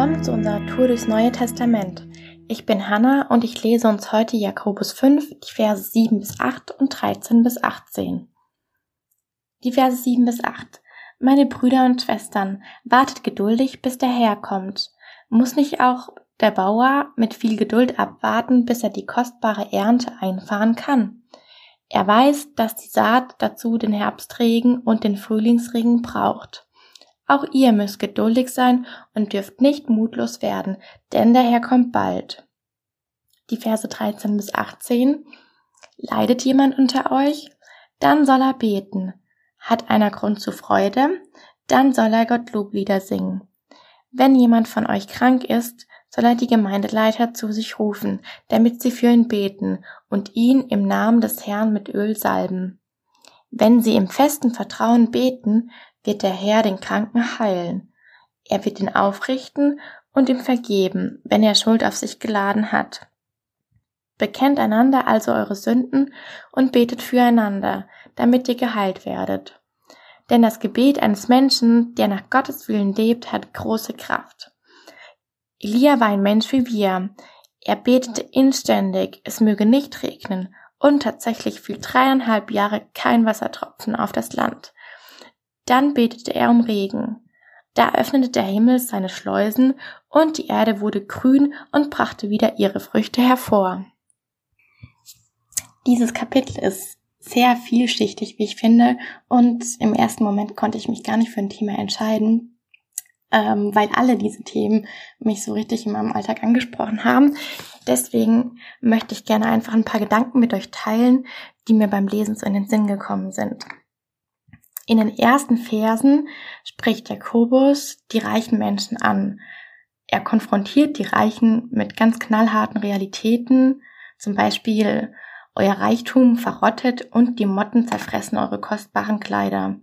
Willkommen zu unserer Tour durchs Neue Testament. Ich bin Hanna und ich lese uns heute Jakobus 5, die Verse 7 bis 8 und 13 bis 18. Die Verse 7 bis 8. Meine Brüder und Schwestern, wartet geduldig, bis der Herr kommt. Muss nicht auch der Bauer mit viel Geduld abwarten, bis er die kostbare Ernte einfahren kann? Er weiß, dass die Saat dazu den Herbstregen und den Frühlingsregen braucht. Auch ihr müsst geduldig sein und dürft nicht mutlos werden, denn der Herr kommt bald. Die Verse 13 bis 18. Leidet jemand unter euch? Dann soll er beten. Hat einer Grund zu Freude? Dann soll er Gott Loblieder singen. Wenn jemand von euch krank ist, soll er die Gemeindeleiter zu sich rufen, damit sie für ihn beten und ihn im Namen des Herrn mit Öl salben. Wenn sie im festen Vertrauen beten, wird der Herr den Kranken heilen. Er wird ihn aufrichten und ihm vergeben, wenn er Schuld auf sich geladen hat. Bekennt einander also eure Sünden und betet füreinander, damit ihr geheilt werdet. Denn das Gebet eines Menschen, der nach Gottes Willen lebt, hat große Kraft. Elia war ein Mensch wie wir. Er betete inständig, es möge nicht regnen, und tatsächlich fiel dreieinhalb Jahre kein Wassertropfen auf das Land. Dann betete er um Regen. Da öffnete der Himmel seine Schleusen und die Erde wurde grün und brachte wieder ihre Früchte hervor. Dieses Kapitel ist sehr vielschichtig, wie ich finde, und im ersten Moment konnte ich mich gar nicht für ein Thema entscheiden, ähm, weil alle diese Themen mich so richtig in meinem Alltag angesprochen haben. Deswegen möchte ich gerne einfach ein paar Gedanken mit euch teilen, die mir beim Lesen so in den Sinn gekommen sind. In den ersten Versen spricht Jakobus die reichen Menschen an. Er konfrontiert die Reichen mit ganz knallharten Realitäten, zum Beispiel euer Reichtum verrottet und die Motten zerfressen eure kostbaren Kleider.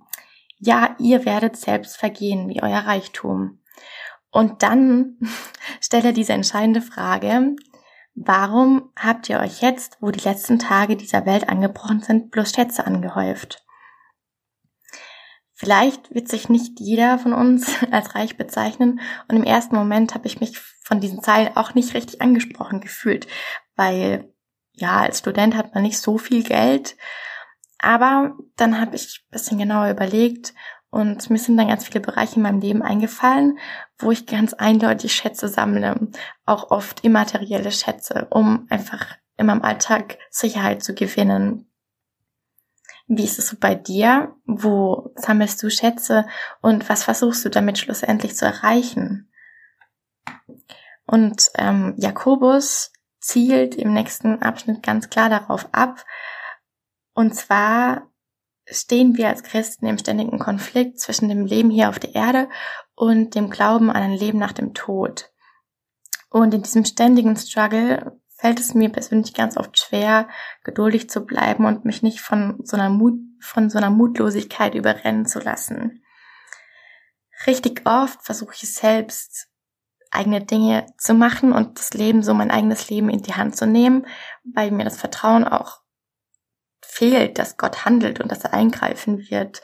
Ja, ihr werdet selbst vergehen wie euer Reichtum. Und dann stellt er diese entscheidende Frage, warum habt ihr euch jetzt, wo die letzten Tage dieser Welt angebrochen sind, bloß Schätze angehäuft? Vielleicht wird sich nicht jeder von uns als reich bezeichnen. Und im ersten Moment habe ich mich von diesen Zeilen auch nicht richtig angesprochen gefühlt, weil ja, als Student hat man nicht so viel Geld, aber dann habe ich ein bisschen genauer überlegt und mir sind dann ganz viele Bereiche in meinem Leben eingefallen, wo ich ganz eindeutig Schätze sammle, auch oft immaterielle Schätze, um einfach in meinem Alltag Sicherheit zu gewinnen, wie ist es so bei dir? Wo sammelst du Schätze und was versuchst du damit schlussendlich zu erreichen? Und ähm, Jakobus zielt im nächsten Abschnitt ganz klar darauf ab. Und zwar stehen wir als Christen im ständigen Konflikt zwischen dem Leben hier auf der Erde und dem Glauben an ein Leben nach dem Tod. Und in diesem ständigen Struggle fällt es mir persönlich ganz oft schwer, geduldig zu bleiben und mich nicht von so einer Mut, von so einer Mutlosigkeit überrennen zu lassen. Richtig oft versuche ich selbst, eigene Dinge zu machen und das Leben, so mein eigenes Leben in die Hand zu nehmen, weil mir das Vertrauen auch fehlt, dass Gott handelt und dass er eingreifen wird.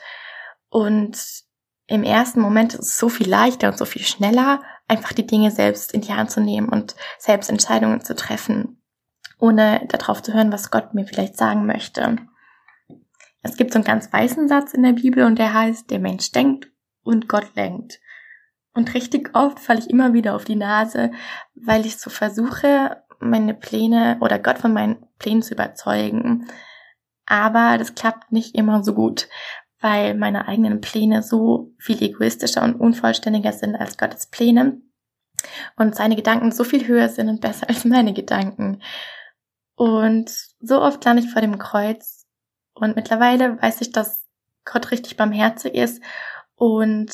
Und im ersten Moment ist es so viel leichter und so viel schneller, einfach die Dinge selbst in die Hand zu nehmen und selbst Entscheidungen zu treffen, ohne darauf zu hören, was Gott mir vielleicht sagen möchte. Es gibt so einen ganz weißen Satz in der Bibel und der heißt, der Mensch denkt und Gott lenkt. Und richtig oft falle ich immer wieder auf die Nase, weil ich so versuche, meine Pläne oder Gott von meinen Plänen zu überzeugen. Aber das klappt nicht immer so gut, weil meine eigenen Pläne so viel egoistischer und unvollständiger sind als Gottes Pläne und seine Gedanken so viel höher sind und besser als meine Gedanken. Und so oft lande ich vor dem Kreuz und mittlerweile weiß ich, dass Gott richtig barmherzig ist und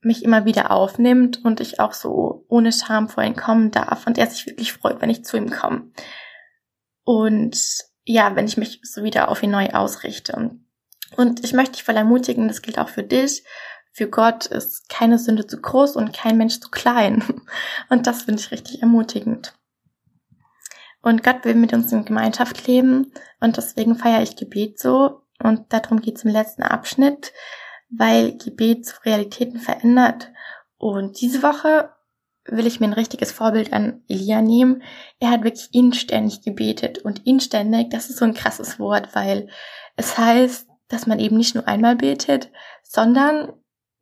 mich immer wieder aufnimmt und ich auch so ohne Scham vor ihn kommen darf und er sich wirklich freut, wenn ich zu ihm komme. Und ja, wenn ich mich so wieder auf ihn neu ausrichte. Und ich möchte dich voll ermutigen, das gilt auch für dich. Für Gott ist keine Sünde zu groß und kein Mensch zu klein. Und das finde ich richtig ermutigend. Und Gott will mit uns in Gemeinschaft leben und deswegen feiere ich Gebet so. Und darum geht es im letzten Abschnitt, weil Gebet zu Realitäten verändert. Und diese Woche will ich mir ein richtiges Vorbild an Elia nehmen. Er hat wirklich inständig gebetet und inständig, das ist so ein krasses Wort, weil es heißt, dass man eben nicht nur einmal betet, sondern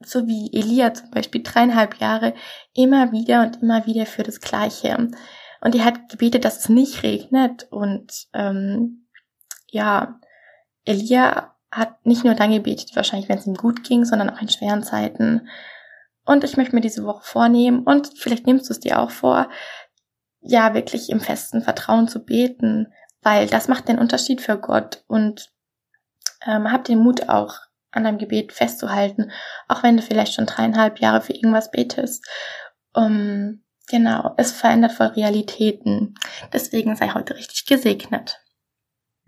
so wie Elia zum Beispiel dreieinhalb Jahre immer wieder und immer wieder für das Gleiche. Und er hat gebetet, dass es nicht regnet und ähm, ja, Elia hat nicht nur dann gebetet, wahrscheinlich wenn es ihm gut ging, sondern auch in schweren Zeiten. Und ich möchte mir diese Woche vornehmen und vielleicht nimmst du es dir auch vor, ja, wirklich im festen Vertrauen zu beten, weil das macht den Unterschied für Gott und ähm, hab den Mut auch an deinem Gebet festzuhalten, auch wenn du vielleicht schon dreieinhalb Jahre für irgendwas betest. Um, genau, es verändert voll Realitäten. Deswegen sei heute richtig gesegnet.